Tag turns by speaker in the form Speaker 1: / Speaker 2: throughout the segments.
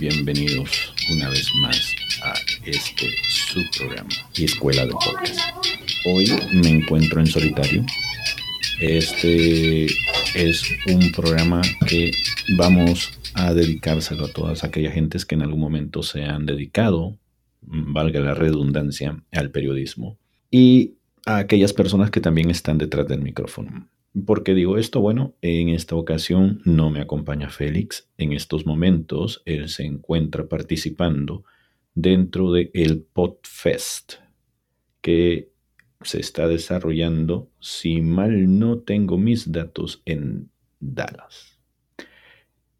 Speaker 1: bienvenidos una vez más a este su programa y escuela de podcast. Hoy me encuentro en solitario. Este es un programa que vamos a dedicárselo a todas aquellas gentes que en algún momento se han dedicado, valga la redundancia, al periodismo y a aquellas personas que también están detrás del micrófono. ¿Por qué digo esto? Bueno, en esta ocasión no me acompaña Félix. En estos momentos él se encuentra participando dentro del el Podfest que se está desarrollando, si mal no tengo mis datos, en Dallas.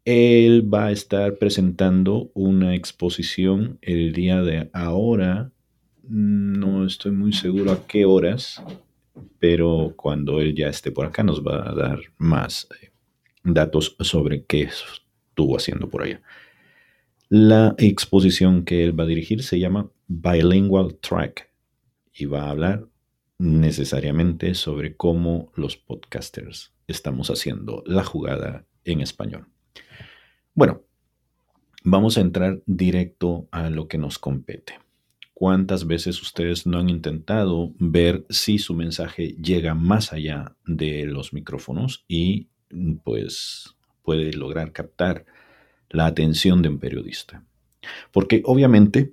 Speaker 1: Él va a estar presentando una exposición el día de ahora. No estoy muy seguro a qué horas, pero cuando él ya esté por acá nos va a dar más eh, datos sobre qué estuvo haciendo por allá. La exposición que él va a dirigir se llama Bilingual Track y va a hablar necesariamente sobre cómo los podcasters estamos haciendo la jugada en español. Bueno, vamos a entrar directo a lo que nos compete. ¿Cuántas veces ustedes no han intentado ver si su mensaje llega más allá de los micrófonos y pues puede lograr captar la atención de un periodista? Porque obviamente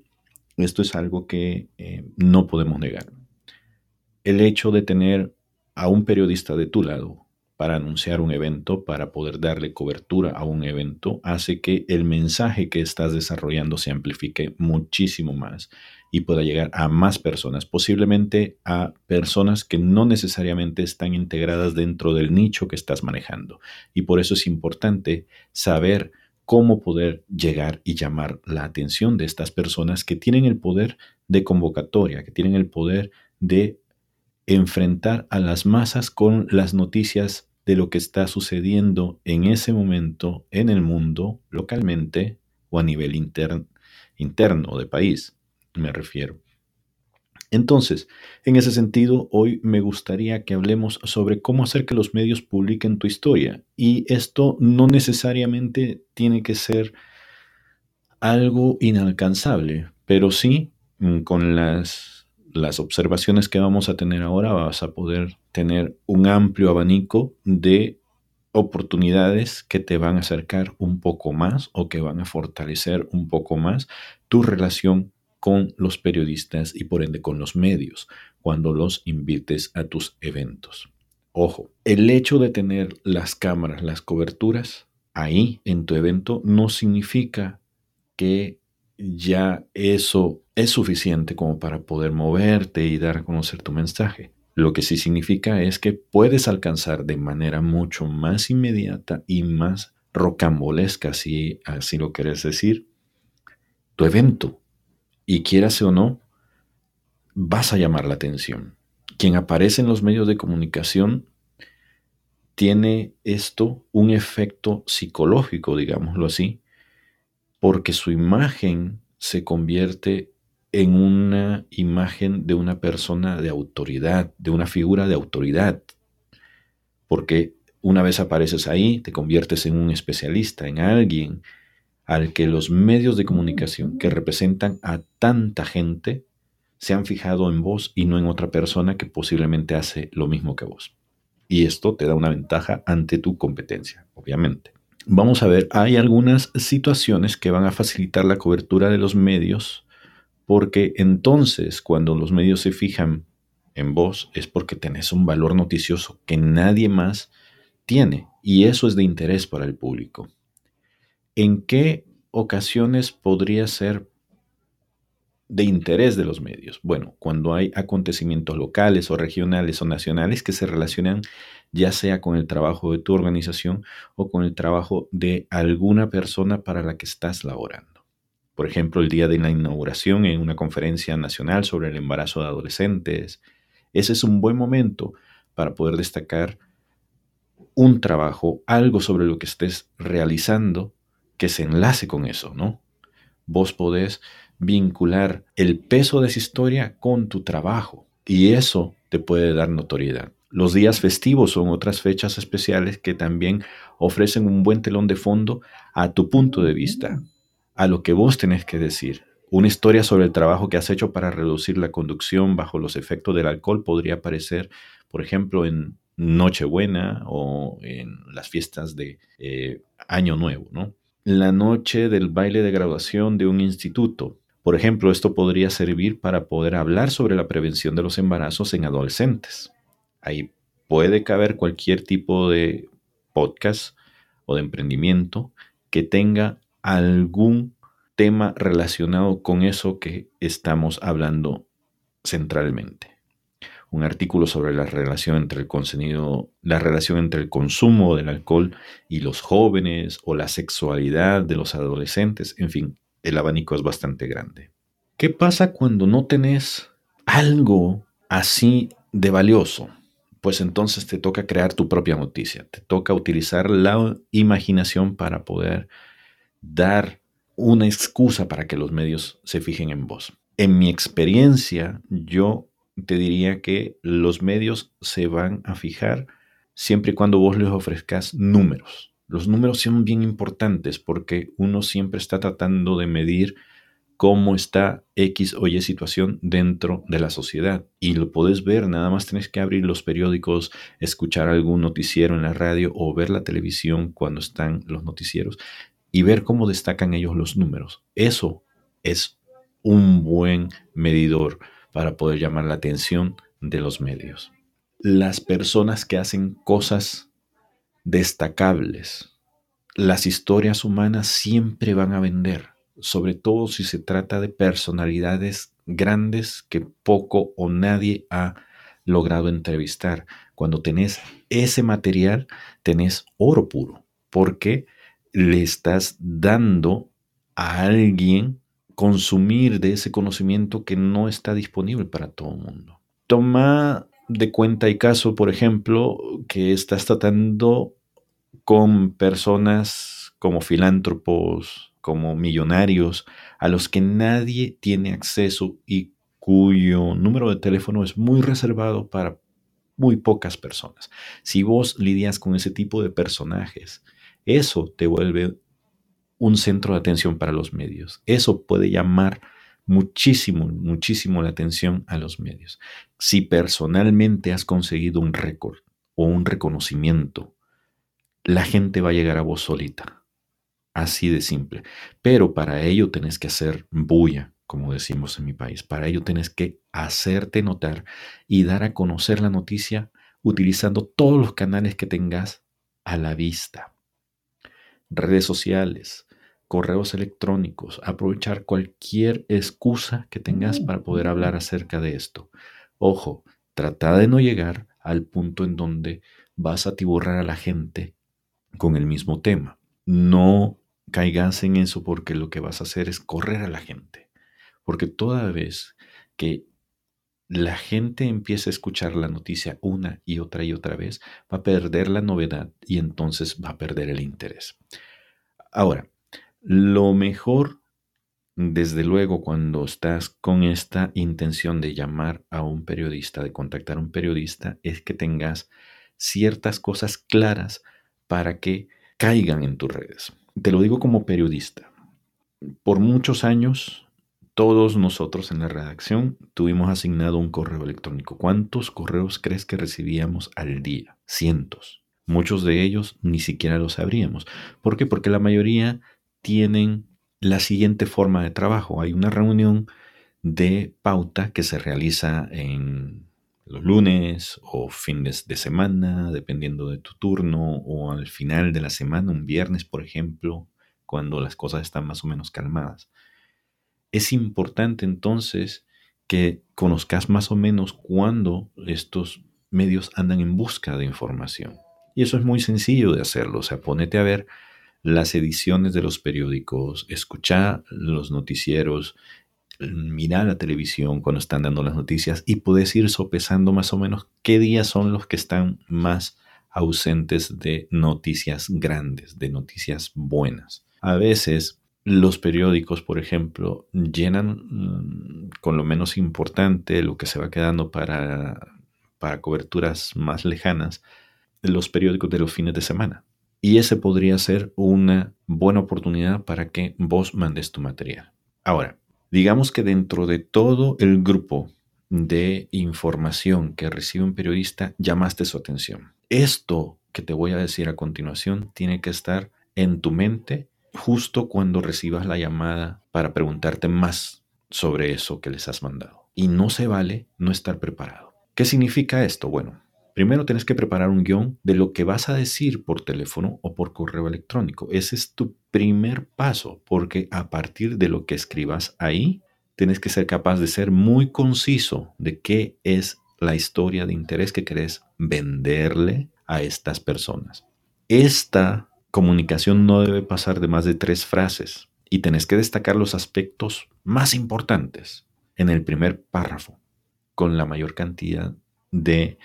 Speaker 1: esto es algo que eh, no podemos negar. El hecho de tener a un periodista de tu lado para anunciar un evento, para poder darle cobertura a un evento, hace que el mensaje que estás desarrollando se amplifique muchísimo más y pueda llegar a más personas, posiblemente a personas que no necesariamente están integradas dentro del nicho que estás manejando. Y por eso es importante saber cómo poder llegar y llamar la atención de estas personas que tienen el poder de convocatoria, que tienen el poder de enfrentar a las masas con las noticias de lo que está sucediendo en ese momento en el mundo, localmente o a nivel interno interno de país me refiero. Entonces, en ese sentido, hoy me gustaría que hablemos sobre cómo hacer que los medios publiquen tu historia. Y esto no necesariamente tiene que ser algo inalcanzable, pero sí mm, con las, las observaciones que vamos a tener ahora vas a poder tener un amplio abanico de oportunidades que te van a acercar un poco más o que van a fortalecer un poco más tu relación con los periodistas y por ende con los medios cuando los invites a tus eventos. Ojo, el hecho de tener las cámaras, las coberturas ahí en tu evento no significa que ya eso es suficiente como para poder moverte y dar a conocer tu mensaje. Lo que sí significa es que puedes alcanzar de manera mucho más inmediata y más rocambolesca, si así lo quieres decir, tu evento y quieras o no, vas a llamar la atención. Quien aparece en los medios de comunicación tiene esto un efecto psicológico, digámoslo así, porque su imagen se convierte en una imagen de una persona de autoridad, de una figura de autoridad, porque una vez apareces ahí, te conviertes en un especialista, en alguien al que los medios de comunicación que representan a tanta gente se han fijado en vos y no en otra persona que posiblemente hace lo mismo que vos. Y esto te da una ventaja ante tu competencia, obviamente. Vamos a ver, hay algunas situaciones que van a facilitar la cobertura de los medios, porque entonces cuando los medios se fijan en vos es porque tenés un valor noticioso que nadie más tiene, y eso es de interés para el público. ¿En qué ocasiones podría ser de interés de los medios? Bueno, cuando hay acontecimientos locales o regionales o nacionales que se relacionan ya sea con el trabajo de tu organización o con el trabajo de alguna persona para la que estás laborando. Por ejemplo, el día de la inauguración en una conferencia nacional sobre el embarazo de adolescentes. Ese es un buen momento para poder destacar un trabajo, algo sobre lo que estés realizando que se enlace con eso, ¿no? Vos podés vincular el peso de esa historia con tu trabajo y eso te puede dar notoriedad. Los días festivos son otras fechas especiales que también ofrecen un buen telón de fondo a tu punto de vista. a lo que vos tenés que decir. Una historia sobre el trabajo que has hecho para reducir la conducción bajo los efectos del alcohol podría aparecer, por ejemplo, en Nochebuena o en las fiestas de eh, Año Nuevo, ¿no? La noche del baile de graduación de un instituto. Por ejemplo, esto podría servir para poder hablar sobre la prevención de los embarazos en adolescentes. Ahí puede caber cualquier tipo de podcast o de emprendimiento que tenga algún tema relacionado con eso que estamos hablando centralmente. Un artículo sobre la relación entre el contenido, la relación entre el consumo del alcohol y los jóvenes o la sexualidad de los adolescentes, en fin, el abanico es bastante grande. ¿Qué pasa cuando no tenés algo así de valioso? Pues entonces te toca crear tu propia noticia, te toca utilizar la imaginación para poder dar una excusa para que los medios se fijen en vos. En mi experiencia, yo te diría que los medios se van a fijar siempre y cuando vos les ofrezcas números. Los números son bien importantes porque uno siempre está tratando de medir cómo está X o Y situación dentro de la sociedad. Y lo podés ver, nada más tenés que abrir los periódicos, escuchar algún noticiero en la radio o ver la televisión cuando están los noticieros y ver cómo destacan ellos los números. Eso es un buen medidor para poder llamar la atención de los medios. Las personas que hacen cosas destacables, las historias humanas siempre van a vender, sobre todo si se trata de personalidades grandes que poco o nadie ha logrado entrevistar. Cuando tenés ese material, tenés oro puro, porque le estás dando a alguien consumir de ese conocimiento que no está disponible para todo el mundo. Toma de cuenta y caso, por ejemplo, que estás tratando con personas como filántropos, como millonarios, a los que nadie tiene acceso y cuyo número de teléfono es muy reservado para muy pocas personas. Si vos lidias con ese tipo de personajes, eso te vuelve un centro de atención para los medios. Eso puede llamar muchísimo, muchísimo la atención a los medios. Si personalmente has conseguido un récord o un reconocimiento, la gente va a llegar a vos solita. Así de simple. Pero para ello tenés que hacer bulla, como decimos en mi país. Para ello tenés que hacerte notar y dar a conocer la noticia utilizando todos los canales que tengas a la vista redes sociales, correos electrónicos, aprovechar cualquier excusa que tengas para poder hablar acerca de esto. Ojo, trata de no llegar al punto en donde vas a tiburrar a la gente con el mismo tema. No caigas en eso porque lo que vas a hacer es correr a la gente. Porque toda vez que la gente empieza a escuchar la noticia una y otra y otra vez, va a perder la novedad y entonces va a perder el interés. Ahora, lo mejor, desde luego, cuando estás con esta intención de llamar a un periodista, de contactar a un periodista, es que tengas ciertas cosas claras para que caigan en tus redes. Te lo digo como periodista. Por muchos años todos nosotros en la redacción tuvimos asignado un correo electrónico. ¿Cuántos correos crees que recibíamos al día? Cientos. Muchos de ellos ni siquiera los sabríamos. ¿Por qué? Porque la mayoría tienen la siguiente forma de trabajo. Hay una reunión de pauta que se realiza en los lunes o fines de semana, dependiendo de tu turno, o al final de la semana, un viernes, por ejemplo, cuando las cosas están más o menos calmadas. Es importante entonces que conozcas más o menos cuándo estos medios andan en busca de información. Y eso es muy sencillo de hacerlo. O sea, ponete a ver las ediciones de los periódicos, escucha los noticieros, mira la televisión cuando están dando las noticias y puedes ir sopesando más o menos qué días son los que están más ausentes de noticias grandes, de noticias buenas. A veces los periódicos, por ejemplo, llenan mm, con lo menos importante lo que se va quedando para, para coberturas más lejanas, los periódicos de los fines de semana. Y ese podría ser una buena oportunidad para que vos mandes tu material. Ahora, digamos que dentro de todo el grupo de información que recibe un periodista, llamaste su atención. Esto que te voy a decir a continuación tiene que estar en tu mente justo cuando recibas la llamada para preguntarte más sobre eso que les has mandado. Y no se vale no estar preparado. ¿Qué significa esto? Bueno, primero tienes que preparar un guion de lo que vas a decir por teléfono o por correo electrónico. Ese es tu primer paso, porque a partir de lo que escribas ahí, tienes que ser capaz de ser muy conciso de qué es la historia de interés que querés venderle a estas personas. Esta comunicación no debe pasar de más de tres frases y tenés que destacar los aspectos más importantes en el primer párrafo con la mayor cantidad de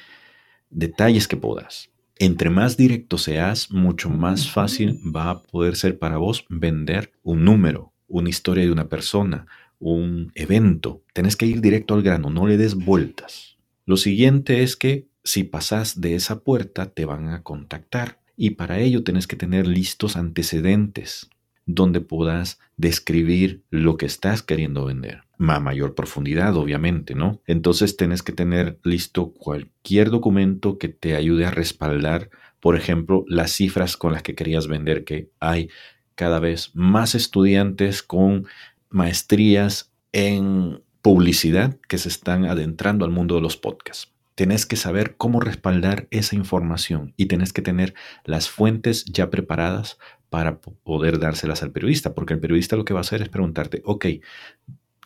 Speaker 1: detalles que puedas. Entre más directo seas, mucho más fácil va a poder ser para vos vender un número, una historia de una persona, un evento. Tenés que ir directo al grano, no le des vueltas. Lo siguiente es que si pasas de esa puerta te van a contactar y para ello tenés que tener listos antecedentes donde puedas describir lo que estás queriendo vender. A mayor profundidad, obviamente, ¿no? Entonces tenés que tener listo cualquier documento que te ayude a respaldar, por ejemplo, las cifras con las que querías vender, que hay cada vez más estudiantes con maestrías en publicidad que se están adentrando al mundo de los podcasts. Tenés que saber cómo respaldar esa información y tenés que tener las fuentes ya preparadas para poder dárselas al periodista, porque el periodista lo que va a hacer es preguntarte, ok,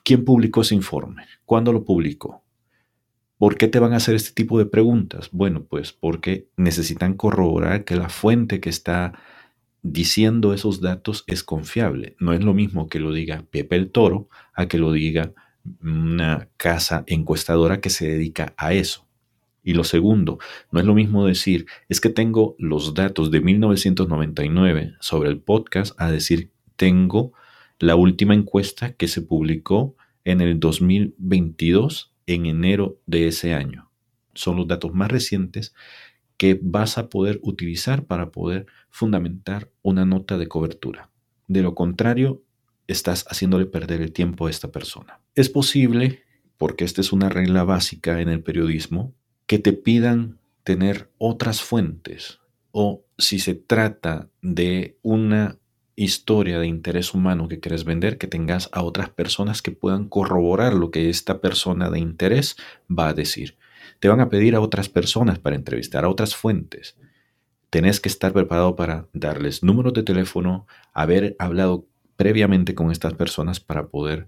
Speaker 1: ¿quién publicó ese informe? ¿Cuándo lo publicó? ¿Por qué te van a hacer este tipo de preguntas? Bueno, pues porque necesitan corroborar que la fuente que está diciendo esos datos es confiable. No es lo mismo que lo diga Pepe el Toro a que lo diga una casa encuestadora que se dedica a eso. Y lo segundo, no es lo mismo decir, es que tengo los datos de 1999 sobre el podcast a decir, tengo la última encuesta que se publicó en el 2022, en enero de ese año. Son los datos más recientes que vas a poder utilizar para poder fundamentar una nota de cobertura. De lo contrario, estás haciéndole perder el tiempo a esta persona. Es posible, porque esta es una regla básica en el periodismo, que te pidan tener otras fuentes o si se trata de una historia de interés humano que quieres vender, que tengas a otras personas que puedan corroborar lo que esta persona de interés va a decir. Te van a pedir a otras personas para entrevistar, a otras fuentes. Tenés que estar preparado para darles números de teléfono, haber hablado previamente con estas personas para poder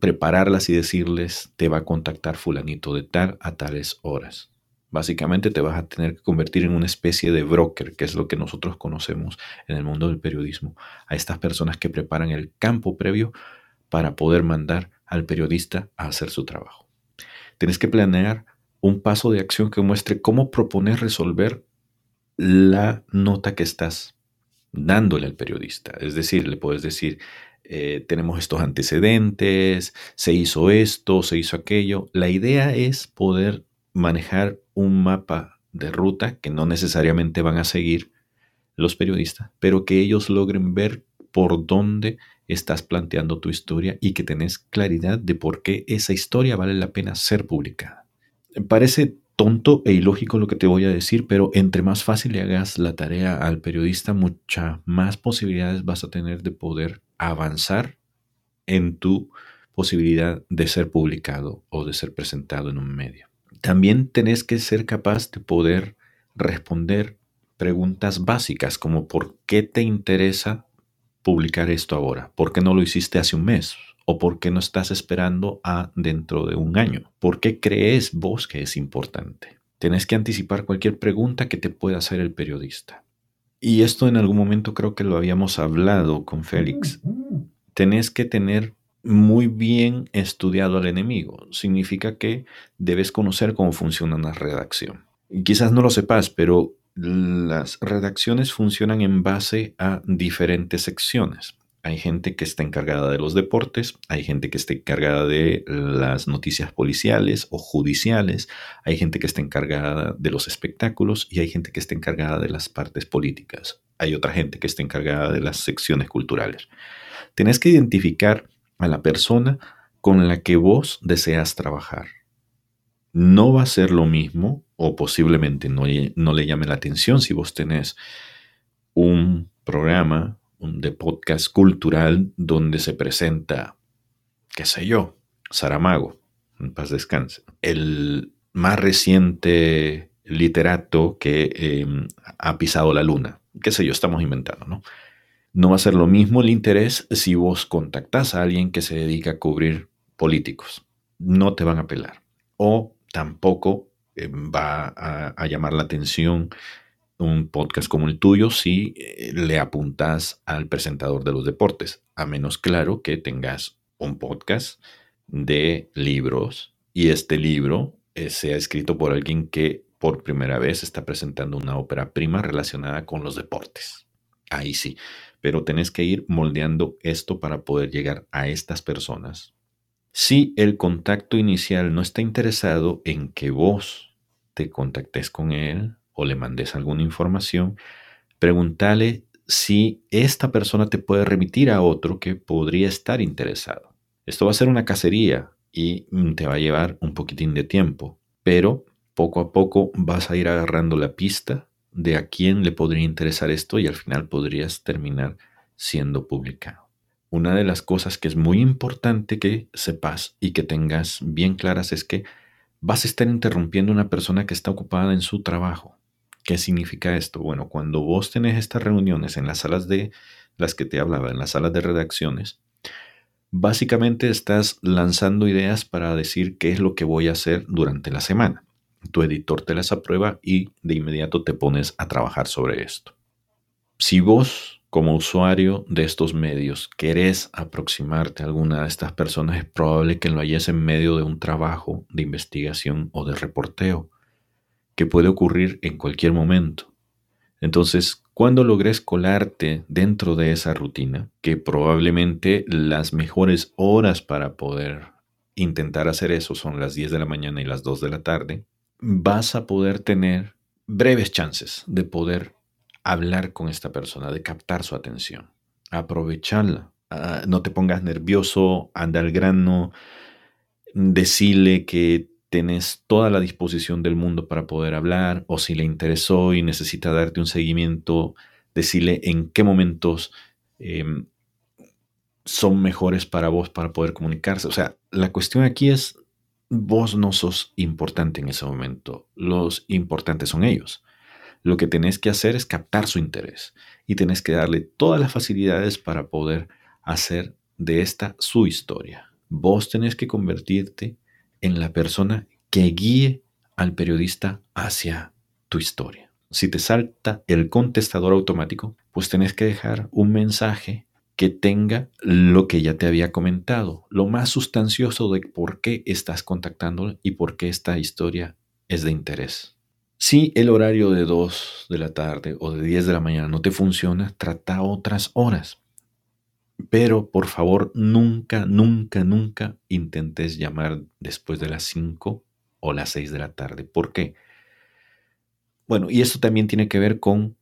Speaker 1: prepararlas y decirles, te va a contactar fulanito de tal a tales horas. Básicamente te vas a tener que convertir en una especie de broker, que es lo que nosotros conocemos en el mundo del periodismo, a estas personas que preparan el campo previo para poder mandar al periodista a hacer su trabajo. Tienes que planear un paso de acción que muestre cómo proponer resolver la nota que estás dándole al periodista. Es decir, le puedes decir, eh, tenemos estos antecedentes, se hizo esto, se hizo aquello. La idea es poder manejar un mapa de ruta que no necesariamente van a seguir los periodistas, pero que ellos logren ver por dónde estás planteando tu historia y que tenés claridad de por qué esa historia vale la pena ser publicada. Parece tonto e ilógico lo que te voy a decir, pero entre más fácil le hagas la tarea al periodista, muchas más posibilidades vas a tener de poder avanzar en tu posibilidad de ser publicado o de ser presentado en un medio. También tenés que ser capaz de poder responder preguntas básicas como ¿por qué te interesa publicar esto ahora? ¿Por qué no lo hiciste hace un mes? ¿O por qué no estás esperando a dentro de un año? ¿Por qué crees vos que es importante? Tenés que anticipar cualquier pregunta que te pueda hacer el periodista. Y esto en algún momento creo que lo habíamos hablado con Félix. Tenés que tener muy bien estudiado al enemigo. Significa que debes conocer cómo funciona una redacción. Quizás no lo sepas, pero las redacciones funcionan en base a diferentes secciones. Hay gente que está encargada de los deportes, hay gente que está encargada de las noticias policiales o judiciales, hay gente que está encargada de los espectáculos y hay gente que está encargada de las partes políticas. Hay otra gente que está encargada de las secciones culturales. Tienes que identificar a la persona con la que vos deseas trabajar. No va a ser lo mismo o posiblemente no, no le llame la atención si vos tenés un programa de podcast cultural donde se presenta, qué sé yo, Saramago, en paz descanse, el más reciente literato que em, ha pisado la luna, qué sé yo, estamos inventando, ¿no? No va a ser lo mismo el interés si vos contactás a alguien que se dedica a cubrir políticos. No te van a pelar. O tampoco em, va a llamar la atención un podcast como el tuyo si eh, le apuntas al presentador de los deportes, a menos claro que tengas un podcast de libros y este libro eh, sea escrito por alguien que por primera vez está presentando una ópera prima relacionada con los deportes. Ahí sí, pero tenés que ir moldeando esto para poder llegar a estas personas. Si el contacto inicial no está interesado en que vos te contactes con él, o le mandes alguna información, pregúntale si esta persona te puede remitir a otro que podría estar interesado. Esto va a ser una cacería y te va a llevar un poquitín de tiempo, pero poco a poco vas a ir agarrando la pista de a quién le podría interesar esto y al final podrías terminar siendo publicado. Una de las cosas que es muy importante que sepas y que tengas bien claras es que vas a estar interrumpiendo a una persona que está ocupada en su trabajo. ¿Qué significa esto? Bueno, cuando vos tenés estas reuniones en las salas de las que te hablaba, en las salas de redacciones, básicamente estás lanzando ideas para decir qué es lo que voy a hacer durante la semana. Tu editor te las aprueba y de inmediato te pones a trabajar sobre esto. Si vos, como usuario de estos medios, querés aproximarte a alguna de estas personas, es probable que lo hayas en medio de un trabajo de investigación o de reporteo que puede ocurrir en cualquier momento. Entonces, cuando logres colarte dentro de esa rutina, que probablemente las mejores horas para poder intentar hacer eso son las 10 de la mañana y las 2 de la tarde, vas a poder tener breves chances de poder hablar con esta persona, de captar su atención, aprovecharla. Ah, no te pongas nervioso, anda al grano, decirle que tenés toda la disposición del mundo para poder hablar o si le interesó y necesita darte un seguimiento, decirle en qué momentos em, son mejores para vos para poder comunicarse. O sea, la cuestión aquí es, vos no sos importante en ese momento, los importantes son ellos. Lo que tenés que hacer es captar su interés y tenés que darle todas las facilidades para poder hacer de esta su historia. Vos tenés que convertirte en la persona que guíe al periodista hacia tu historia. Si te salta el contestador automático, pues tenés que dejar un mensaje que tenga lo que ya te había comentado, lo más sustancioso de por qué estás contactándolo y por qué esta historia es de interés. Si el horario de 2 de la tarde o de 10 de la mañana no te funciona, trata otras horas. Pero por favor, nunca, nunca, nunca intentes llamar después de las 5 o las 6 de la tarde. ¿Por qué? Bueno, y esto también tiene que ver con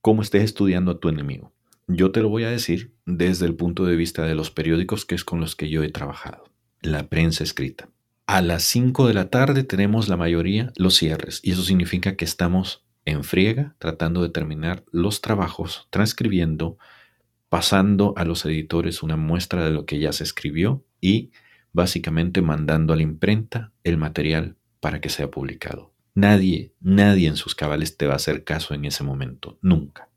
Speaker 1: cómo estés estudiando a tu enemigo. Yo te lo voy a decir desde el punto de vista de los periódicos que es con los que yo he trabajado, la prensa escrita. A las 5 de la tarde tenemos la mayoría los cierres y eso significa que estamos en friega tratando de terminar los trabajos, transcribiendo, pasando a los editores una muestra de lo que ya se escribió y básicamente mandando a la imprenta el material para que sea publicado. Nadie, nadie en sus cabales te va a hacer caso en ese momento, nunca.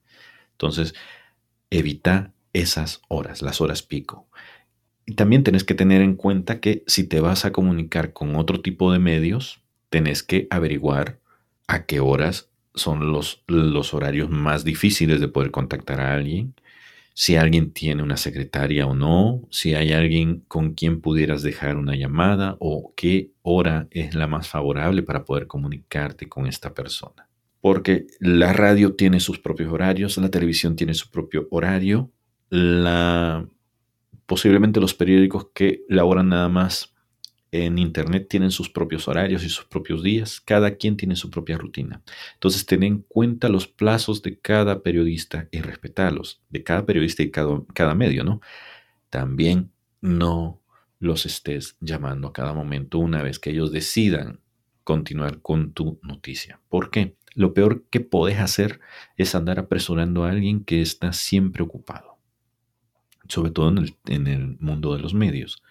Speaker 1: Entonces, evita esas horas, las horas pico. Y también tenés que tener en cuenta que si te vas a comunicar con otro tipo de medios, tenés que averiguar a qué horas son los, los horarios más difíciles de poder contactar a alguien si alguien tiene una secretaria o no, si hay alguien con quien pudieras dejar una llamada o qué hora es la más favorable para poder comunicarte con esta persona. Porque la radio tiene sus propios horarios, la televisión tiene su propio horario posiblemente los periódicos que laboran nada más en Internet tienen sus propios horarios y sus propios días. Cada quien tiene su propia rutina. Entonces, ten en cuenta los plazos de cada periodista y respetarlos, de cada periodista y cada, cada medio, ¿no? También no los estés llamando a cada momento una vez que ellos decidan continuar con tu noticia. ¿Por qué? Lo peor que podés hacer es andar apresurando a alguien que está siempre ocupado, sobre todo en el, mundo de los medios.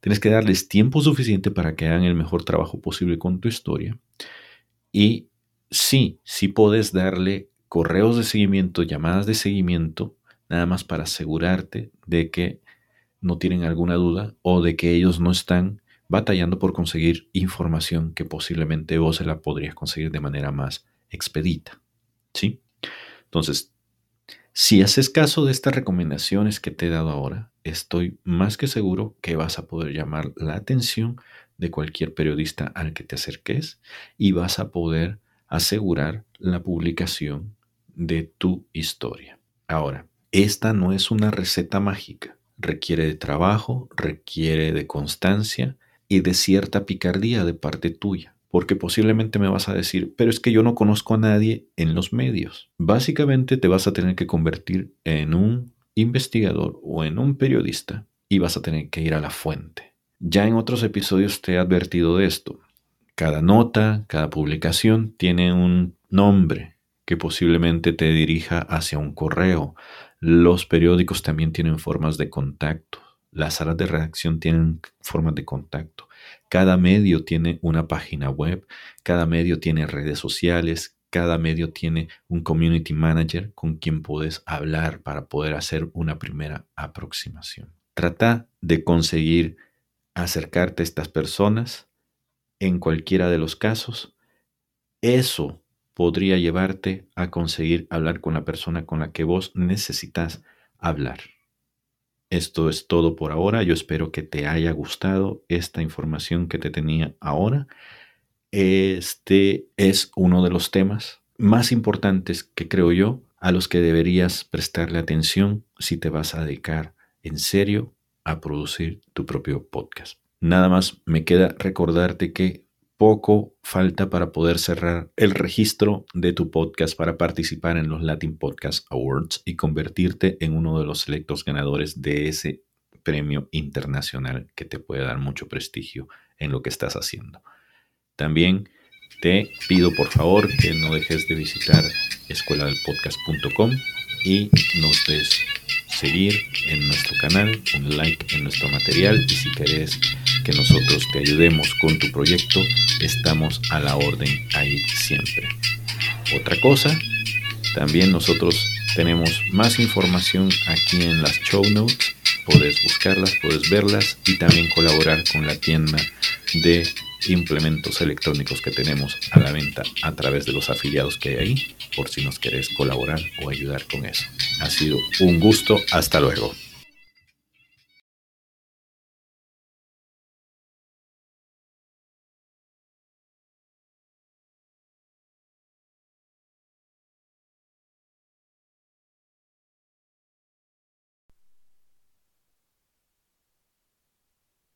Speaker 1: Tienes que darles tiempo suficiente para que hagan el mejor trabajo posible con tu historia. Y sí, sí puedes darle correos de seguimiento, llamadas de seguimiento, nada más para asegurarte de que no tienen alguna duda o de que ellos no están batallando por conseguir información que posiblemente vos se la podrías conseguir de manera más expedita. ¿Sí? Entonces, si haces caso de estas recomendaciones que te he dado ahora, estoy más que seguro que vas a poder llamar la atención de cualquier periodista al que te acerques y vas a poder asegurar la publicación de tu historia. Ahora, esta no es una receta mágica. Requiere de trabajo, requiere de constancia y de cierta picardía de parte tuya porque posiblemente me vas a decir, pero es que yo no conozco a nadie en los medios. Básicamente te vas a tener que convertir en un investigador o en un periodista y vas a tener que ir a la fuente. Ya en otros episodios te he advertido de esto. Cada nota, cada publicación tiene un nombre que posiblemente te dirija hacia un correo. Los periódicos también tienen formas de contacto. Las salas de redacción tienen formas de contacto. Cada medio tiene una página web, cada medio tiene redes sociales, cada medio tiene un community manager con quien puedes hablar para poder hacer una primera aproximación. Trata de conseguir acercarte a estas personas en cualquiera de los casos. Eso podría llevarte a conseguir hablar con la persona con la que vos necesitas hablar. Esto es todo por ahora. Yo espero que te haya gustado esta información que te tenía ahora. Este es uno de los temas más importantes que creo yo a los que deberías prestarle atención si te vas a dedicar en serio a producir tu propio podcast. Nada más me queda recordarte que poco falta para poder cerrar el registro de tu podcast para participar en los Latin Podcast Awards y convertirte en uno de los selectos ganadores de ese premio internacional que te puede dar mucho prestigio en lo que estás haciendo. También te pido por favor que no dejes de visitar escueladelpodcast.com y nos des seguir en nuestro canal, un like en nuestro material y si querés que nosotros te ayudemos con tu proyecto, estamos a la orden ahí siempre. Otra cosa, también nosotros tenemos más información aquí en las show notes. Puedes buscarlas, puedes verlas y también colaborar con la tienda de implementos electrónicos que tenemos a la venta a través de los afiliados que hay ahí, por si nos querés colaborar o ayudar con eso. Ha sido un gusto, hasta luego.